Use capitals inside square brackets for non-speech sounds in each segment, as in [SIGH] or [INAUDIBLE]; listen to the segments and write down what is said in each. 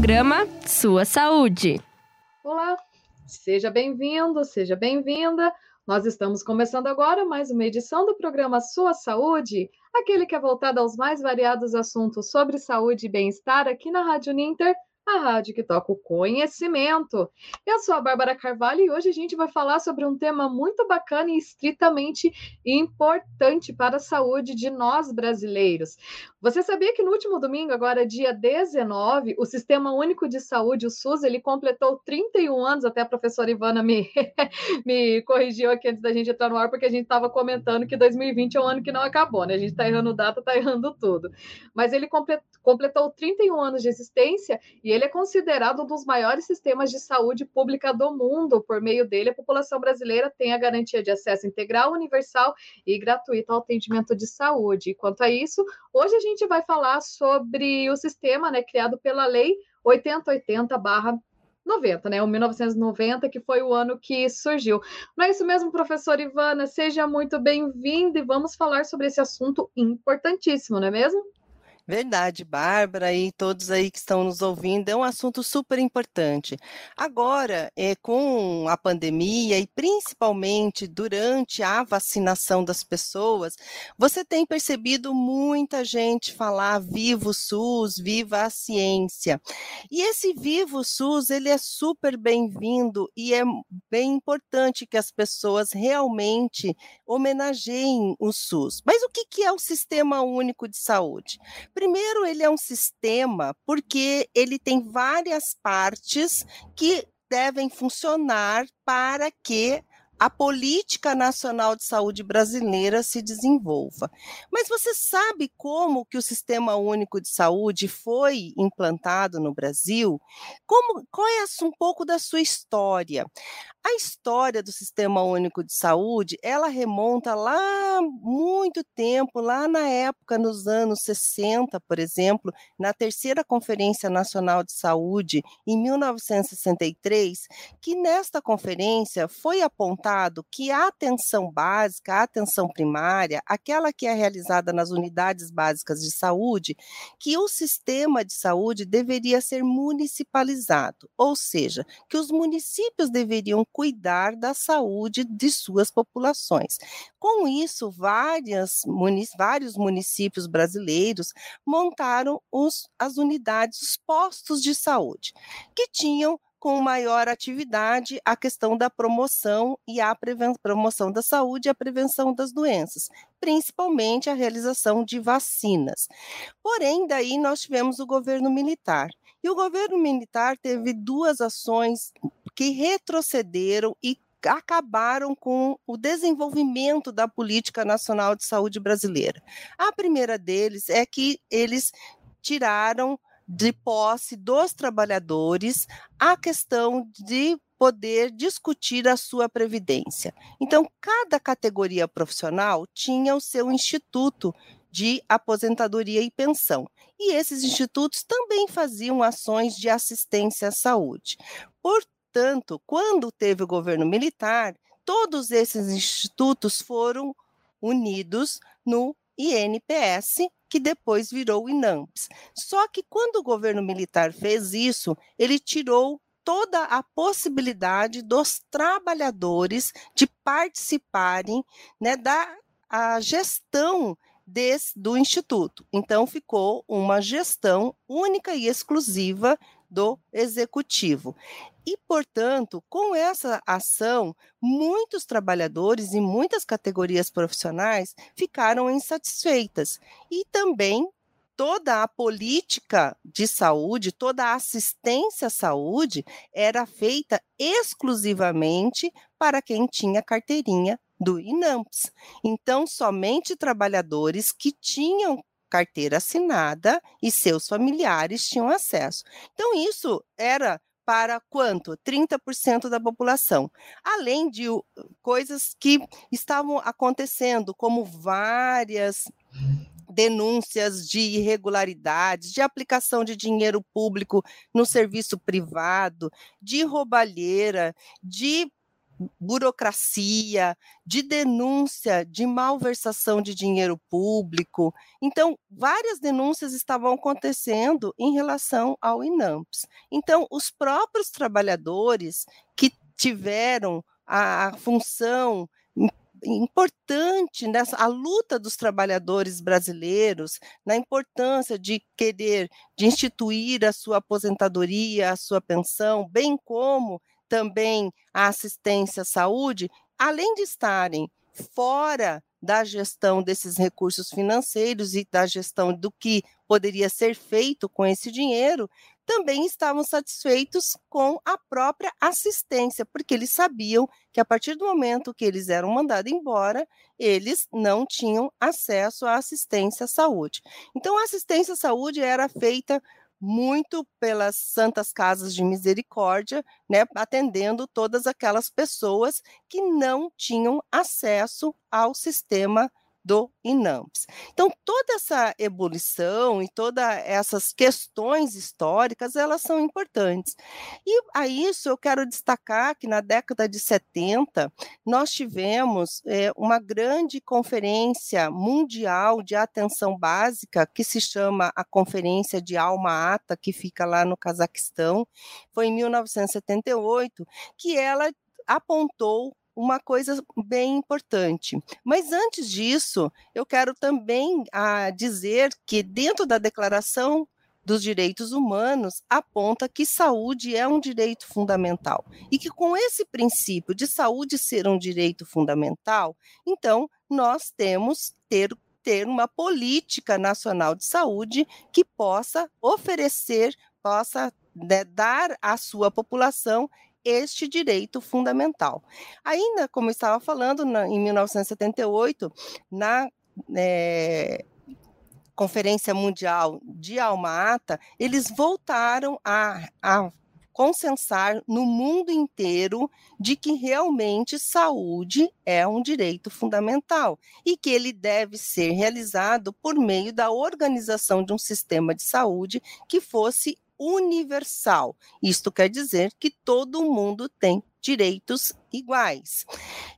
Programa Sua Saúde. Olá, seja bem-vindo, seja bem-vinda. Nós estamos começando agora mais uma edição do programa Sua Saúde, aquele que é voltado aos mais variados assuntos sobre saúde e bem-estar aqui na Rádio Ninter a rádio que toca o conhecimento. Eu sou a Bárbara Carvalho e hoje a gente vai falar sobre um tema muito bacana e estritamente importante para a saúde de nós brasileiros. Você sabia que no último domingo, agora dia 19, o Sistema Único de Saúde, o SUS, ele completou 31 anos, até a professora Ivana me, [LAUGHS] me corrigiu aqui antes da gente entrar no ar, porque a gente estava comentando que 2020 é um ano que não acabou, né? A gente está errando data, está errando tudo. Mas ele completou 31 anos de existência e ele é considerado um dos maiores sistemas de saúde pública do mundo. Por meio dele, a população brasileira tem a garantia de acesso integral, universal e gratuito ao atendimento de saúde. E quanto a isso, hoje a gente gente vai falar sobre o sistema né, criado pela Lei 8080 90, né? O 1990, que foi o ano que surgiu. Não é isso mesmo, professora Ivana? Seja muito bem-vinda e vamos falar sobre esse assunto importantíssimo, não é mesmo? Verdade, Bárbara e todos aí que estão nos ouvindo, é um assunto super importante. Agora, é, com a pandemia e principalmente durante a vacinação das pessoas, você tem percebido muita gente falar vivo SUS, viva a ciência. E esse vivo SUS, ele é super bem-vindo e é bem importante que as pessoas realmente homenageiem o SUS. Mas o que, que é o Sistema Único de Saúde? Primeiro, ele é um sistema porque ele tem várias partes que devem funcionar para que a política nacional de saúde brasileira se desenvolva. Mas você sabe como que o Sistema Único de Saúde foi implantado no Brasil? Como, qual é um pouco da sua história? A história do Sistema Único de Saúde, ela remonta lá muito tempo, lá na época, nos anos 60, por exemplo, na terceira Conferência Nacional de Saúde, em 1963, que nesta conferência foi que a atenção básica, a atenção primária, aquela que é realizada nas unidades básicas de saúde, que o sistema de saúde deveria ser municipalizado, ou seja, que os municípios deveriam cuidar da saúde de suas populações. Com isso, várias, vários municípios brasileiros montaram os, as unidades, os postos de saúde, que tinham com maior atividade a questão da promoção e a promoção da saúde e a prevenção das doenças, principalmente a realização de vacinas. Porém, daí nós tivemos o governo militar. E o governo militar teve duas ações que retrocederam e acabaram com o desenvolvimento da política nacional de saúde brasileira. A primeira deles é que eles tiraram de posse dos trabalhadores a questão de poder discutir a sua previdência. Então, cada categoria profissional tinha o seu instituto de aposentadoria e pensão. E esses institutos também faziam ações de assistência à saúde. Portanto, quando teve o governo militar, todos esses institutos foram unidos no INPS, que depois virou INAMPS. Só que quando o governo militar fez isso, ele tirou toda a possibilidade dos trabalhadores de participarem né, da a gestão desse, do Instituto. Então, ficou uma gestão única e exclusiva do executivo. E, portanto, com essa ação, muitos trabalhadores e muitas categorias profissionais ficaram insatisfeitas. E também toda a política de saúde, toda a assistência à saúde era feita exclusivamente para quem tinha carteirinha do INAMPS. Então, somente trabalhadores que tinham carteira assinada e seus familiares tinham acesso. Então, isso era para quanto? 30% da população. Além de coisas que estavam acontecendo, como várias denúncias de irregularidades, de aplicação de dinheiro público no serviço privado, de roubalheira, de burocracia, de denúncia de malversação de dinheiro público. Então, várias denúncias estavam acontecendo em relação ao INAMPS. Então, os próprios trabalhadores que tiveram a, função importante nessa a luta dos trabalhadores brasileiros na importância de querer de instituir a sua aposentadoria, a sua pensão, bem como também a assistência à saúde, além de estarem fora da gestão desses recursos financeiros e da gestão do que poderia ser feito com esse dinheiro, também estavam satisfeitos com a própria assistência, porque eles sabiam que a partir do momento que eles eram mandados embora, eles não tinham acesso à assistência à saúde. Então, a assistência à saúde era feita muito pelas santas casas de misericórdia, né, atendendo todas aquelas pessoas que não tinham acesso ao sistema do INAMPS. Então, toda essa ebulição e todas essas questões históricas, elas são importantes. E a isso eu quero destacar que na década de 70, nós tivemos é, uma grande conferência mundial de atenção básica, que se chama a Conferência de Alma Ata, que fica lá no Cazaquistão, foi em 1978, que ela apontou uma coisa bem importante. Mas antes disso, eu quero também ah, dizer que dentro da Declaração dos Direitos Humanos aponta que saúde é um direito fundamental e que com esse princípio de saúde ser um direito fundamental, então nós temos ter ter uma política nacional de saúde que possa oferecer, possa né, dar à sua população este direito fundamental. Ainda, como estava falando, na, em 1978, na é, Conferência Mundial de Alma-Ata, eles voltaram a, a consensar no mundo inteiro de que realmente saúde é um direito fundamental e que ele deve ser realizado por meio da organização de um sistema de saúde que fosse universal. Isto quer dizer que todo mundo tem direitos iguais.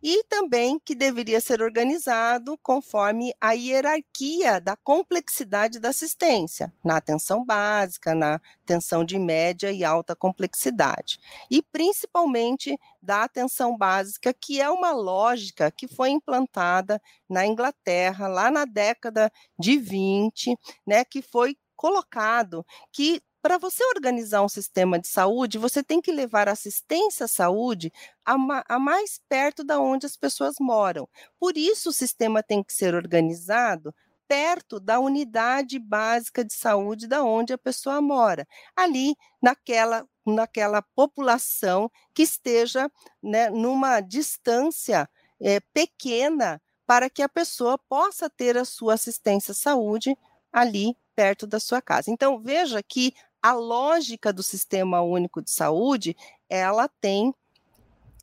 E também que deveria ser organizado conforme a hierarquia da complexidade da assistência, na atenção básica, na atenção de média e alta complexidade. E principalmente da atenção básica, que é uma lógica que foi implantada na Inglaterra lá na década de 20, né, que foi colocado que para você organizar um sistema de saúde, você tem que levar assistência à saúde a, ma a, mais perto da onde as pessoas moram. Por isso, o sistema tem que ser organizado perto da unidade básica de saúde da onde a pessoa mora, ali naquela naquela população que esteja né, numa distância é, pequena para que a pessoa possa ter a sua assistência à saúde ali perto da sua casa. Então, veja que a lógica do Sistema Único de Saúde, ela tem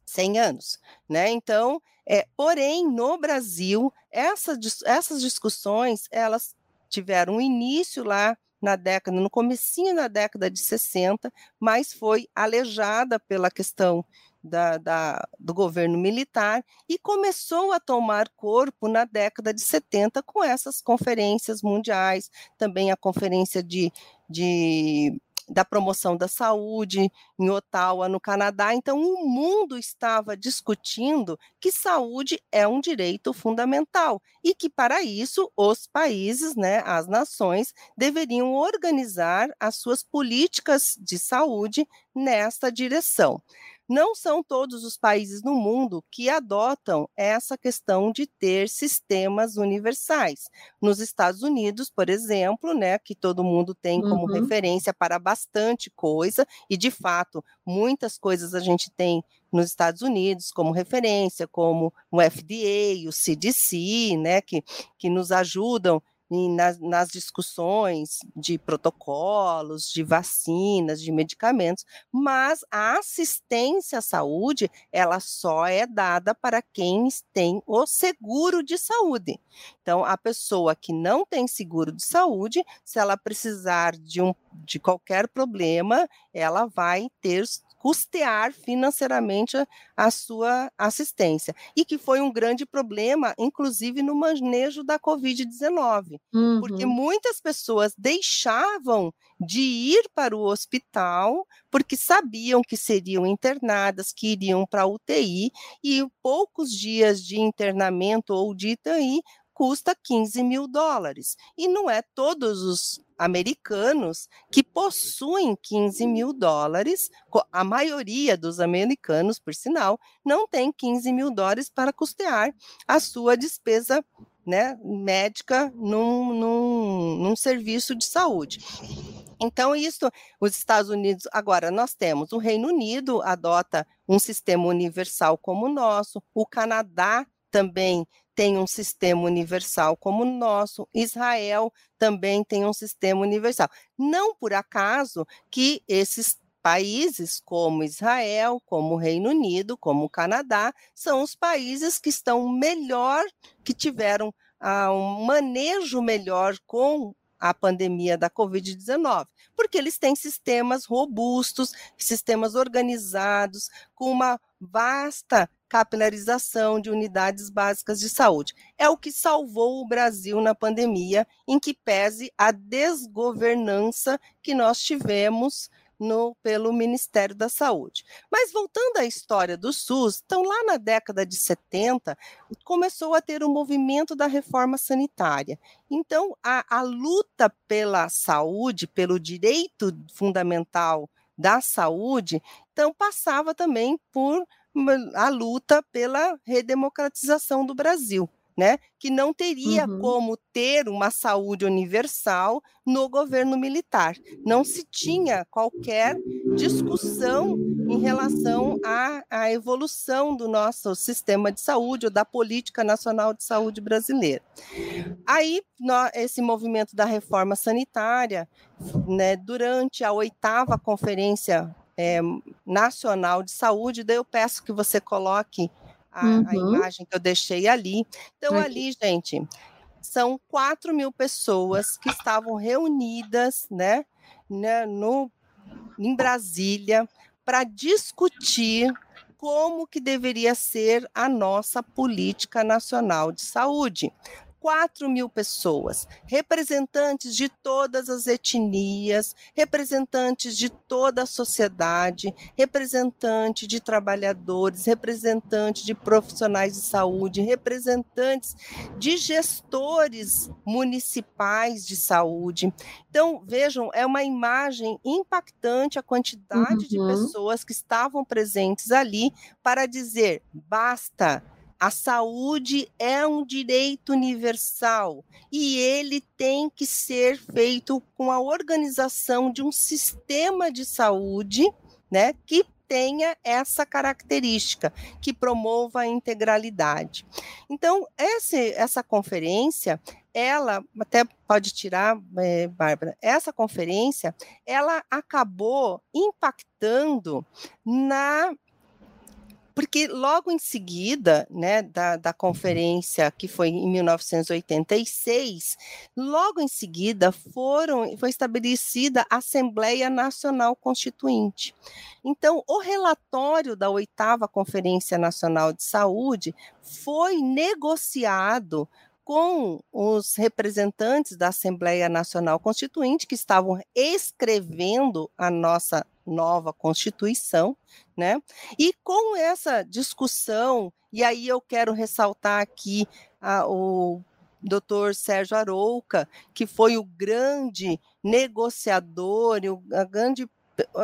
100 anos, né? Então, é, porém, no Brasil, essa, essas discussões, elas tiveram início lá na década, no comecinho da década de 60, mas foi alejada pela questão da, da, do governo militar e começou a tomar corpo na década de 70 com essas conferências mundiais, também a conferência de, de da promoção da saúde em Ottawa, no Canadá. Então, o mundo estava discutindo que saúde é um direito fundamental e que, para isso, os países, né, as nações, deveriam organizar as suas políticas de saúde nesta direção. Não são todos os países no mundo que adotam essa questão de ter sistemas universais. Nos Estados Unidos, por exemplo, né, que todo mundo tem como uhum. referência para bastante coisa, e de fato, muitas coisas a gente tem nos Estados Unidos como referência, como o FDA, o CDC, né, que, que nos ajudam nas, nas discussões de protocolos, de vacinas, de medicamentos, mas a assistência à saúde, ela só é dada para quem tem o seguro de saúde. Então, a pessoa que não tem seguro de saúde, se ela precisar de, um, de qualquer problema, ela vai ter custear financeiramente a, sua assistência. E que foi um grande problema, inclusive no manejo da Covid-19, uhum. porque muitas pessoas deixavam de ir para o hospital porque sabiam que seriam internadas, que iriam para a UTI, e poucos dias de internamento ou de UTI custa 15 mil dólares. E não é todos os americanos que possuem 15 mil dólares, a maioria dos americanos, por sinal, não tem 15 mil dólares para custear a sua despesa né, médica num, num, num serviço de saúde. Então, isso, os Estados Unidos, agora nós temos o Reino Unido adota um sistema universal como o nosso, o Canadá também tem um sistema universal como o nosso, Israel também tem um sistema universal. Não por acaso que esses países como Israel, como o Reino Unido, como o Canadá, são os países que estão melhor, que tiveram ah, um manejo melhor com a pandemia da Covid-19, porque eles têm sistemas robustos, sistemas organizados, com uma vasta capilarização de unidades básicas de saúde. É o que salvou o Brasil na pandemia, em que pese a desgovernança que nós tivemos no, pelo Ministério da Saúde. Mas voltando à história do SUS, então lá na década de 70 começou a ter o movimento da reforma sanitária. Então a, a luta pela saúde, pelo direito fundamental da saúde, então passava também por a luta pela redemocratização do Brasil né, que não teria uhum. como ter uma saúde universal no governo militar. Não se tinha qualquer discussão em relação à, à evolução do nosso sistema de saúde ou da política nacional de saúde brasileira. Aí, esse movimento da reforma sanitária, né, durante a oitava conferência é, nacional de saúde, daí eu peço que você coloque a, uhum. a imagem que eu deixei ali. Então, Aqui. ali, gente, são 4 mil pessoas que estavam reunidas, né, né no, em Brasília, para discutir como que deveria ser a nossa política nacional de saúde. 4 mil pessoas, representantes de todas as etnias, representantes de toda a sociedade, representante de trabalhadores, representante de profissionais de saúde, representantes de gestores municipais de saúde. Então, vejam, é uma imagem impactante a quantidade uhum. de pessoas que estavam presentes ali para dizer basta a saúde é um direito universal e ele tem que ser feito com a organização de um sistema de saúde, né, que tenha essa característica, que promova a integralidade. Então, essa, conferência, ela, até pode tirar, é, Bárbara, essa conferência, ela acabou impactando na porque logo em seguida, né, da, da conferência que foi em 1986, logo em seguida foram, foi estabelecida a Assembleia Nacional Constituinte. Então, o relatório da oitava Conferência Nacional de Saúde foi negociado com os representantes da Assembleia Nacional Constituinte que estavam escrevendo a nossa nova Constituição, né? E com essa discussão, e aí eu quero ressaltar aqui a, o doutor Sérgio Arouca, que foi o grande negociador, a grande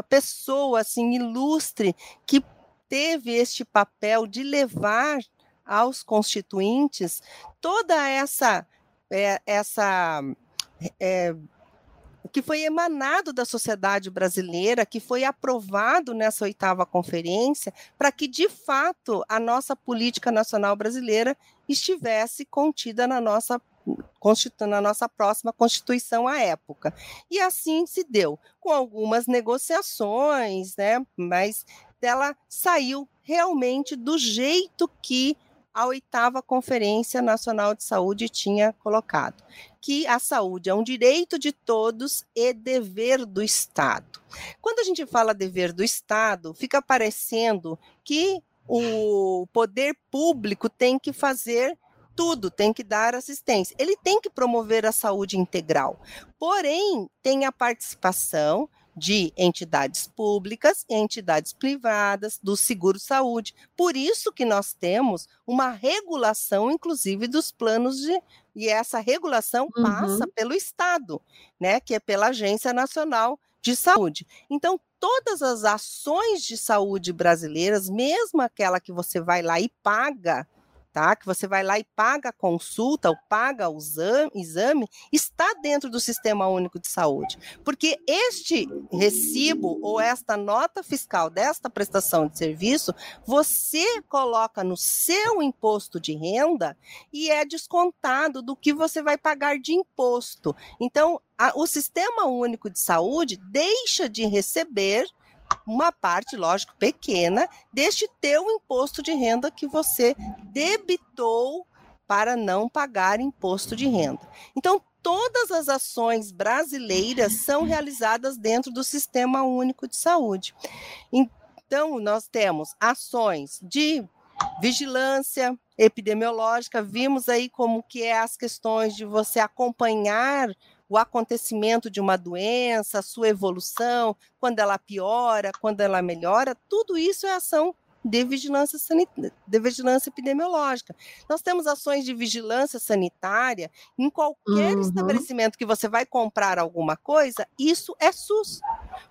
pessoa assim ilustre que teve este papel de levar aos constituintes toda essa é, essa é, que foi emanado da sociedade brasileira, que foi aprovado nessa oitava conferência, para que, de fato, a nossa política nacional brasileira estivesse contida na nossa na nossa próxima Constituição à época. E assim se deu, com algumas negociações, né? mas ela saiu realmente do jeito que a oitava Conferência Nacional de Saúde tinha colocado, que a saúde é um direito de todos e dever do Estado. Quando a gente fala dever do Estado, fica parecendo que o poder público tem que fazer tudo, tem que dar assistência. Ele tem que promover a saúde integral. Porém, tem a participação de entidades públicas e entidades privadas do seguro-saúde. Por isso que nós temos uma regulação, inclusive, dos planos de. E essa regulação uhum. passa pelo Estado, né? Que é pela Agência Nacional de Saúde. Então, todas as ações de saúde brasileiras, mesmo aquela que você vai lá e paga, tá? Que você vai lá e paga a consulta ou paga o exame, está dentro do Sistema Único de Saúde. Porque este recibo ou esta nota fiscal desta prestação de serviço, você coloca no seu imposto de renda e é descontado do que você vai pagar de imposto. Então, a, o Sistema Único de Saúde deixa de receber uma parte, lógico, pequena, deste teu imposto de renda que você debitou para não pagar imposto de renda. Então, todas as ações brasileiras são realizadas dentro do Sistema Único de Saúde. Então, nós temos ações de vigilância epidemiológica, vimos aí como que é as questões de você acompanhar o acontecimento de uma doença, a sua evolução, quando ela piora, quando ela melhora, tudo isso é ação de vigilância, de vigilância epidemiológica. Nós temos ações de vigilância sanitária em qualquer uhum. estabelecimento que você vai comprar alguma coisa, isso é SUS.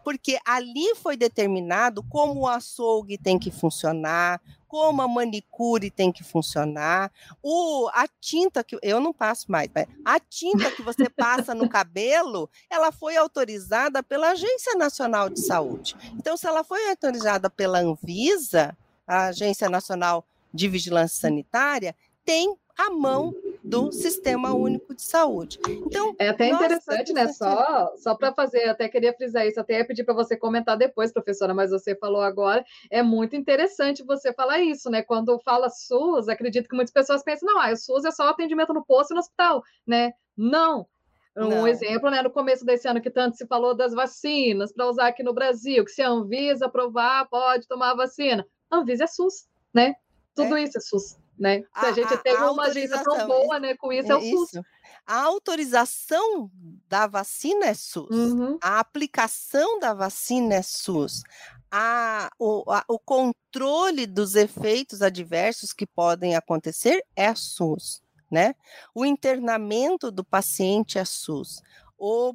Porque ali foi determinado como o açougue tem que funcionar, como a manicure tem que funcionar, o, a tinta que eu não passo mais, a tinta que você [LAUGHS] passa no cabelo, ela foi autorizada pela Agência Nacional de Saúde. Então, se ela foi autorizada pela Anvisa, a Agência Nacional de Vigilância Sanitária, tem a mão do Sistema Único de Saúde. Então, é até interessante, né? Só, só para fazer, até queria frisar isso, até pedir para você comentar depois, professora, mas você falou agora, é muito interessante você falar isso, né? Quando fala SUS, acredito que muitas pessoas pensam, não, ah, o SUS é só atendimento no posto e no hospital, né? Não, um Não. exemplo, né, no começo desse ano que tanto se falou das vacinas para usar aqui no Brasil, que se a Anvisa aprovar, pode tomar a vacina. A Anvisa é SUS, né? Tudo é. isso é SUS né? Se a, a gente tem a uma agenda tão boa, né, com isso, é, é o SUS. Isso. A autorização da vacina é SUS. Uhum. A aplicação da vacina é SUS. A, o, a, o controle dos efeitos adversos que podem acontecer é SUS. Né? O internamento do paciente é SUS. O,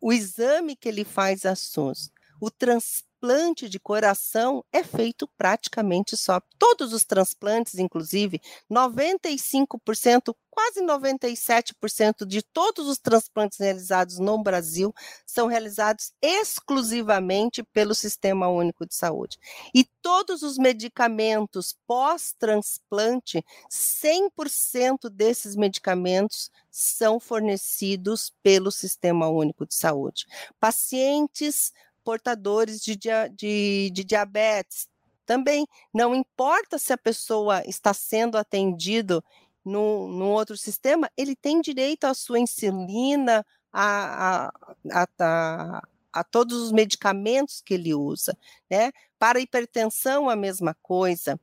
o exame que ele faz é SUS. O transporte transplante de coração é feito praticamente só. Todos os transplantes, inclusive, 95%, quase 97% de todos os transplantes realizados no Brasil são realizados exclusivamente pelo Sistema Único de Saúde. E todos os medicamentos pós-transplante, 100% desses medicamentos são fornecidos pelo Sistema Único de Saúde. Pacientes portadores de, de, de diabetes. Também não importa se a pessoa está sendo atendido no, no outro sistema, ele tem direito à sua insulina, a, a, a, a, a todos os medicamentos que ele usa, né? Para hipertensão, a mesma coisa.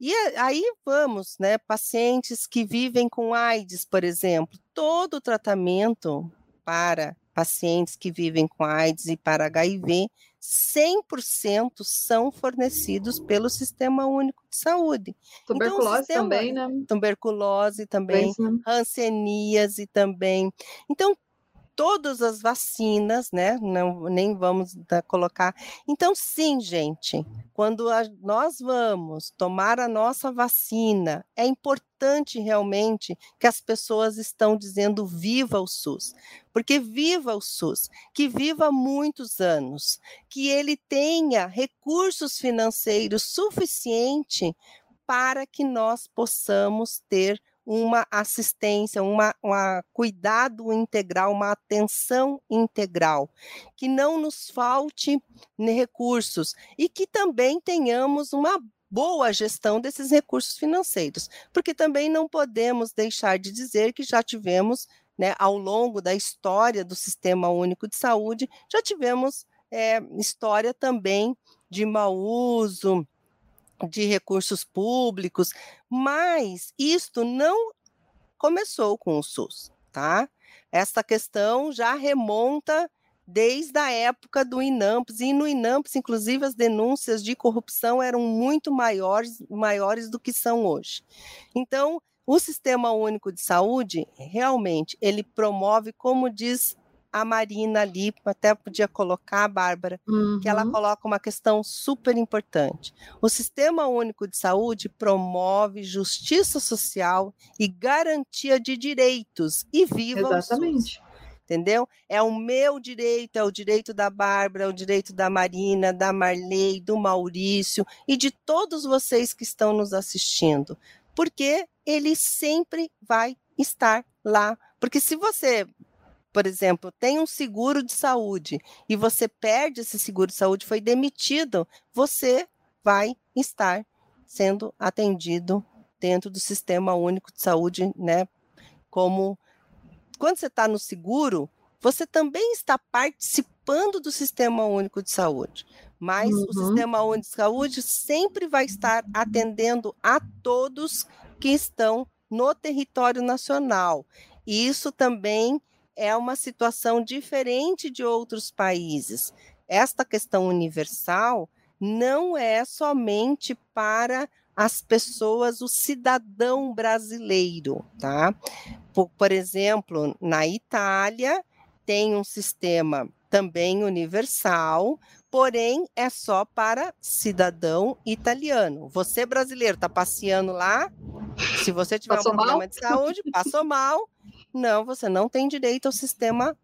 E aí vamos, né? Pacientes que vivem com AIDS, por exemplo, todo o tratamento para pacientes que vivem com AIDS e para HIV, 100% são fornecidos pelo Sistema Único de Saúde. Então, tuberculose então, sistema, também, né? Tuberculose também, hanseníase também. Então, todas as vacinas, né? Não, nem vamos da, colocar. Então, sim, gente, quando a, nós vamos tomar a nossa vacina, é importante realmente que as pessoas estão dizendo viva o SUS, porque viva o SUS, que viva muitos anos, que ele tenha recursos financeiros suficiente para que nós possamos ter uma assistência, uma, uma cuidado integral, uma atenção integral, que não nos falte recursos e que também tenhamos uma boa gestão desses recursos financeiros, porque também não podemos deixar de dizer que já tivemos né, ao longo da história do Sistema Único de Saúde, já tivemos é, história também de mau uso de recursos públicos, mas isto não começou com o SUS, tá? Essa questão já remonta desde a época do INAMPS, e no INAMPS, inclusive, as denúncias de corrupção eram muito maiores, maiores do que são hoje. Então, o Sistema Único de Saúde, realmente, ele promove, como diz a Marina ali, até podia colocar, Bárbara, uhum. que ela uhum. coloca uma questão super importante. O Sistema Único de Saúde promove justiça social e garantia de direitos e viva Exatamente. o entendeu? É o meu direito, é o direito da Bárbara, é o direito da Marina, da Marley, do Maurício e de todos vocês que estão nos assistindo, porque ele sempre vai estar lá. Porque se você, por exemplo, tem um seguro de saúde e você perde esse seguro de saúde, foi demitido, você vai estar sendo atendido dentro do Sistema Único de Saúde, né, como quando você está no seguro, você também está participando do Sistema Único de Saúde. Mas uhum. o Sistema Único de Saúde sempre vai estar atendendo a todos que estão no território nacional. E isso também é uma situação diferente de outros países. Esta questão universal não é somente para as pessoas, o cidadão brasileiro, tá? Por, por exemplo, na Itália tem um sistema também universal, porém é só para cidadão italiano. Você brasileiro está passeando lá, se você tiver passou um problema mal? de saúde, passou mal, não, você não tem direito ao sistema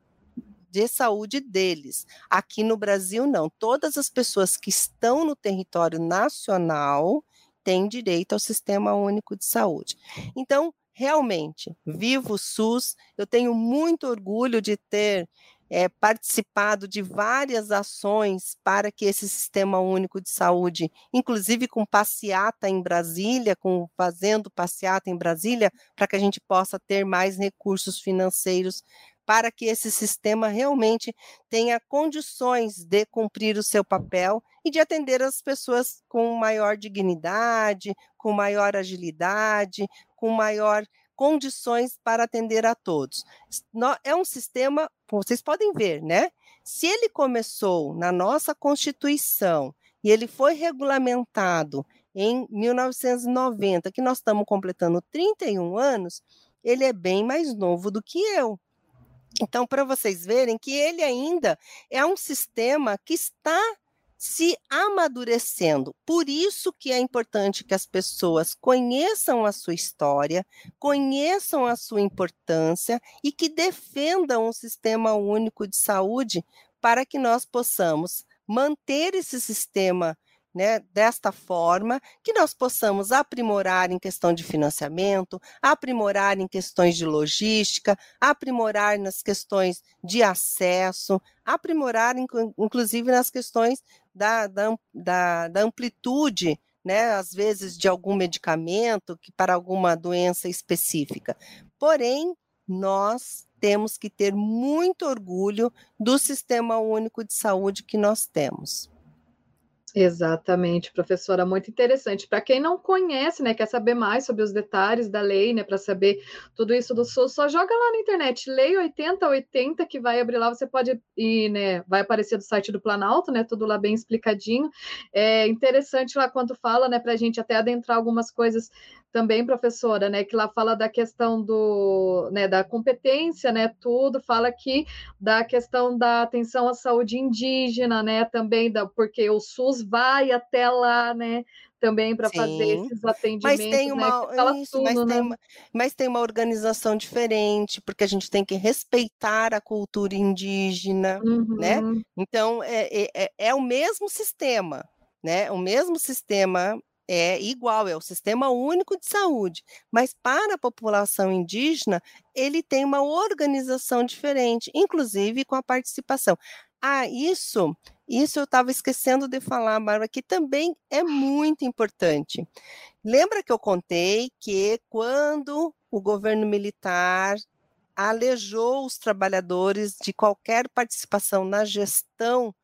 de saúde deles. Aqui no Brasil, não. Todas as pessoas que estão no território nacional têm direito ao Sistema Único de Saúde. Então, realmente, vivo o SUS, eu tenho muito orgulho de ter é, participado de várias ações para que esse Sistema Único de Saúde, inclusive com passeata em Brasília, com fazendo passeata em Brasília, para que a gente possa ter mais recursos financeiros para que esse sistema realmente tenha condições de cumprir o seu papel e de atender as pessoas com maior dignidade, com maior agilidade, com maior condições para atender a todos. É um sistema, vocês podem ver, né? Se ele começou na nossa Constituição e ele foi regulamentado em 1990, que nós estamos completando 31 anos, ele é bem mais novo do que eu. Então, para vocês verem que ele ainda é um sistema que está se amadurecendo. Por isso que é importante que as pessoas conheçam a sua história, conheçam a sua importância e que defendam o sistema único de saúde para que nós possamos manter esse sistema né, desta forma, que nós possamos aprimorar em questão de financiamento, aprimorar em questões de logística, aprimorar nas questões de acesso, aprimorar, inclusive, nas questões da, da, da, amplitude né, às vezes de algum medicamento que para alguma doença específica. Porém, nós temos que ter muito orgulho do sistema único de saúde que nós temos. Exatamente, professora, muito interessante. Para quem não conhece, né, quer saber mais sobre os detalhes da lei, né, para saber tudo isso do SUS, só joga lá na internet, lei 8080, que vai abrir lá, você pode ir, né, vai aparecer do site do Planalto, né, tudo lá bem explicadinho. É interessante lá quando fala, né, para a gente até adentrar algumas coisas também, professora, né, que lá fala da questão do, né, da competência, né, tudo, fala aqui da questão da atenção à saúde indígena, né, também da, porque o SUS vai até lá, né, também para fazer esses atendimentos. Mas tem né, uma, né, isso, tudo, mas, né? tem uma, mas tem uma organização diferente, porque a gente tem que respeitar a cultura indígena, uhum. né? Então é, é, é, é o mesmo sistema, né? O mesmo sistema é igual, é o Sistema Único de Saúde, mas para a população indígena, ele tem uma organização diferente, inclusive com a participação. Ah, isso, isso eu estava esquecendo de falar, Bárbara, que também é muito importante. Lembra que eu contei que quando o governo militar alejou os trabalhadores de qualquer participação na gestão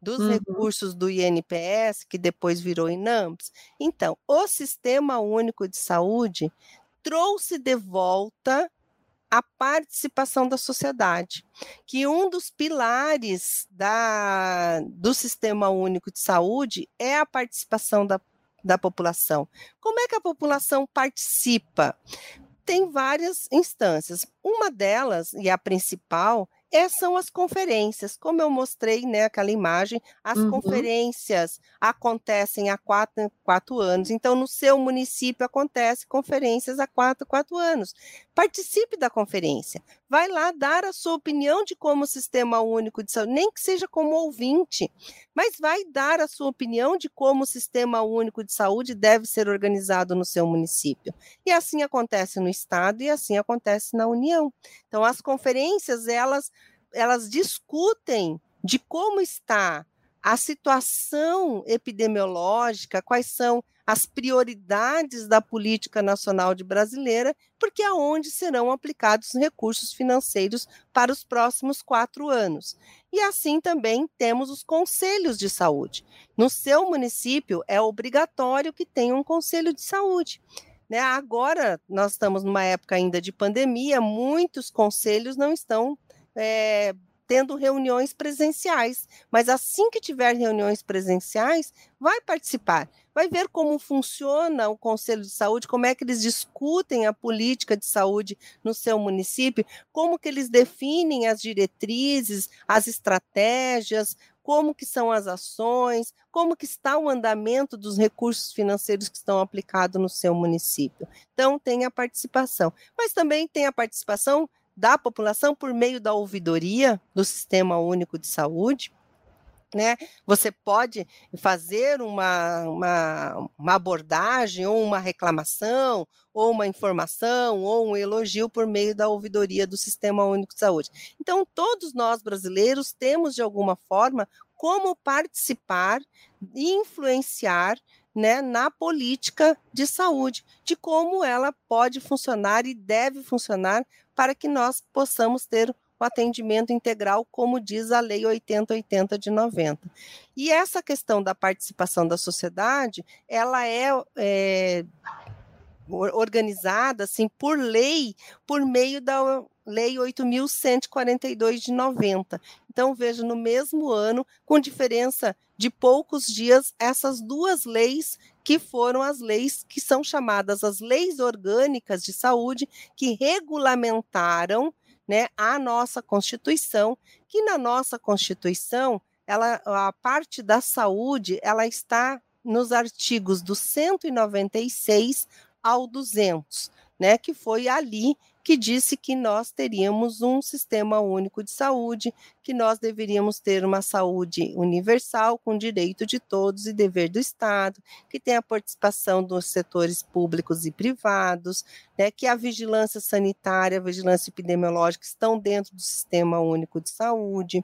dos uhum. recursos do INPS, que depois virou INAMPS. Então, o Sistema Único de Saúde trouxe de volta a participação da sociedade, que um dos pilares da, do Sistema Único de Saúde é a participação da, da população. Como é que a população participa? Tem várias instâncias. Uma delas, e a principal, é, são as conferências. Como eu mostrei, né, aquela imagem, as uhum. conferências acontecem há quatro, quatro anos. Então, no seu município acontece conferências há quatro, quatro anos. Participe da conferência. Vai lá dar a sua opinião de como o Sistema Único de Saúde, nem que seja como ouvinte, mas vai dar a sua opinião de como o Sistema Único de Saúde deve ser organizado no seu município. E assim acontece no Estado e assim acontece na União. Então, as conferências, elas elas discutem de como está a situação epidemiológica, quais são as prioridades da política nacional de brasileira, porque é serão aplicados os recursos financeiros para os próximos quatro anos. E assim também temos os conselhos de saúde. No seu município, é obrigatório que tenha um conselho de saúde. Né? Agora, nós estamos numa época ainda de pandemia, muitos conselhos não estão é, tendo reuniões presenciais. Mas assim que tiver reuniões presenciais, vai participar, vai ver como funciona o Conselho de Saúde, como é que eles discutem a política de saúde no seu município, como que eles definem as diretrizes, as estratégias, como que são as ações, como que está o andamento dos recursos financeiros que estão aplicados no seu município. Então, tem a participação. Mas também tem a participação da população por meio da ouvidoria do Sistema Único de Saúde. Né? Você pode fazer uma, uma, uma, abordagem, ou uma reclamação, ou uma informação, ou um elogio por meio da ouvidoria do Sistema Único de Saúde. Então, todos nós brasileiros temos, de alguma forma, como participar e influenciar né, na política de saúde, de como ela pode funcionar e deve funcionar para que nós possamos ter o atendimento integral, como diz a Lei 8080 de 90. E essa questão da participação da sociedade, ela é, é organizada assim por lei, por meio da Lei 8.142 de 90. Então, veja, no mesmo ano, com diferença de poucos dias, essas duas leis que foram as leis que são chamadas as leis orgânicas de saúde, que regulamentaram né, a nossa Constituição, que na nossa Constituição, ela, a parte da saúde, ela está nos artigos do 196 ao 200, né, que foi ali que disse que nós teríamos um sistema único de saúde, que nós deveríamos ter uma saúde universal, com direito de todos e dever do Estado, que tem a participação dos setores públicos e privados, né, que a vigilância sanitária, a vigilância epidemiológica estão dentro do sistema único de saúde.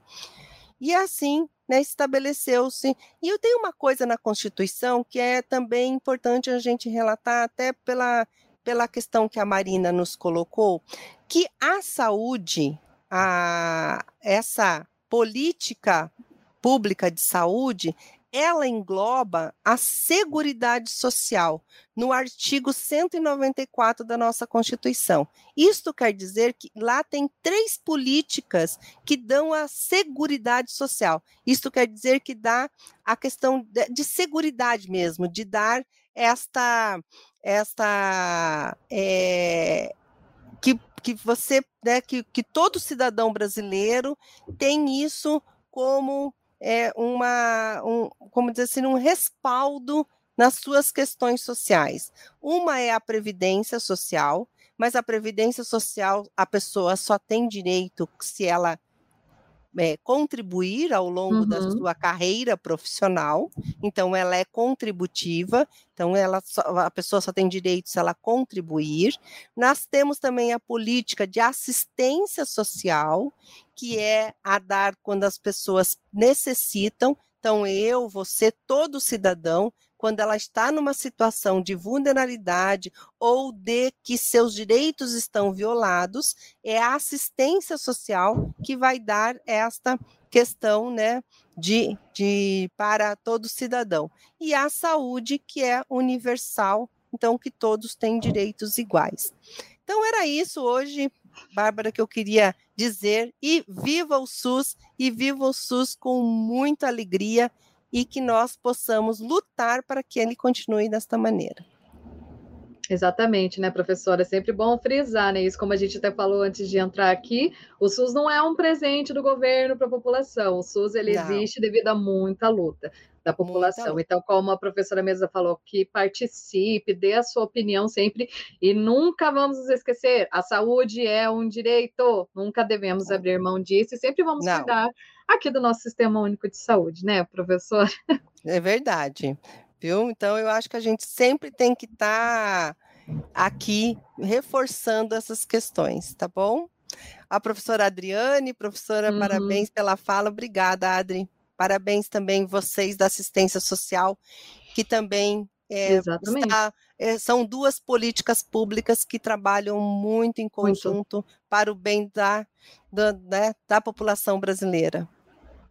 E assim, né, estabeleceu-se. E eu tenho uma coisa na Constituição que é também importante a gente relatar, até pela pela questão que a Marina nos colocou, que a saúde, a, essa política pública de saúde, ela engloba a Seguridade Social, no artigo 194 da nossa Constituição. Isto quer dizer que lá tem três políticas que dão a Seguridade Social. Isto quer dizer que dá a questão de, de seguridade mesmo, de dar esta esta é, que, que você, né, que, que todo cidadão brasileiro tem isso como é, uma, um, como dizer assim, um respaldo nas suas questões sociais. Uma é a previdência social, mas a previdência social a pessoa só tem direito se ela é, contribuir ao longo uhum. da sua carreira profissional, então ela é contributiva, então ela só, a pessoa só tem direito se ela contribuir. Nós temos também a política de assistência social, que é a dar quando as pessoas necessitam. Então, eu, você, todo cidadão, quando ela está numa situação de vulnerabilidade ou de que seus direitos estão violados, é a assistência social que vai dar esta questão né, de, de para todo cidadão. E a saúde, que é universal, então que todos têm direitos iguais. Então era isso hoje, Bárbara, que eu queria dizer. E viva o SUS, e viva o SUS com muita alegria e que nós possamos lutar para que ele continue desta maneira. Exatamente, né, professora? É sempre bom frisar, né? Isso, como a gente até falou antes de entrar aqui, o SUS não é um presente do governo para a população. O SUS ele existe devido a muita luta da população. Então, como a professora Mesa falou, que participe, dê a sua opinião sempre e nunca vamos nos esquecer, a saúde é um direito, nunca devemos abrir mão disso e sempre vamos não. cuidar aqui do nosso sistema único de saúde, né, professor? [LAUGHS] É verdade, viu? Então, eu acho que a gente sempre tem que estar tá aqui reforçando essas questões, tá bom? A professora Adriane, professora, uhum. parabéns pela fala. Obrigada, Adri. Parabéns também vocês da assistência social, que também é, está, é, são duas políticas públicas que trabalham muito em conjunto muito. para o bem da, da, né, da população brasileira.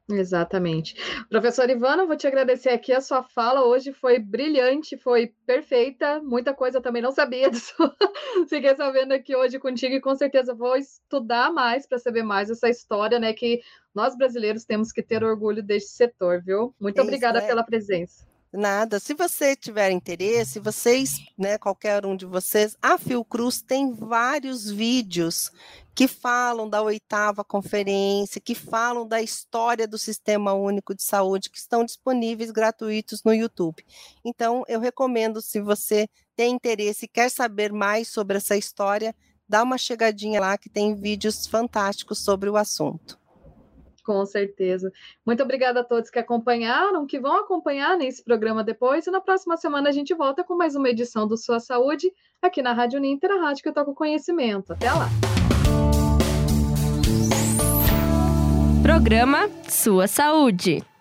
Exatamente. Professor Ivana, vou te agradecer aqui a sua fala. Hoje foi brilhante, foi perfeita. Muita coisa eu também não sabia [LAUGHS] disso. Fiquei sabendo aqui hoje contigo e com certeza vou estudar mais para saber mais essa história, né? Que nós brasileiros temos que ter orgulho deste setor, viu? Muito Isso, obrigada é. pela presença. Nada. Se você tiver interesse, vocês, né, qualquer um de vocês, a Fiocruz tem vários vídeos que falam da oitava conferência, que falam da história do Sistema Único de Saúde, que estão disponíveis gratuitos no YouTube. Então, eu recomendo, se você tem interesse e quer saber mais sobre essa história, dá uma chegadinha lá que tem vídeos fantásticos sobre o assunto. Com certeza. Muito obrigada a todos que acompanharam, que vão acompanhar nesse programa depois. E na próxima semana a gente volta com mais uma edição do Sua Saúde, aqui na Rádio Ninter, a rádio que eu toco conhecimento. Até lá. Programa Sua Saúde.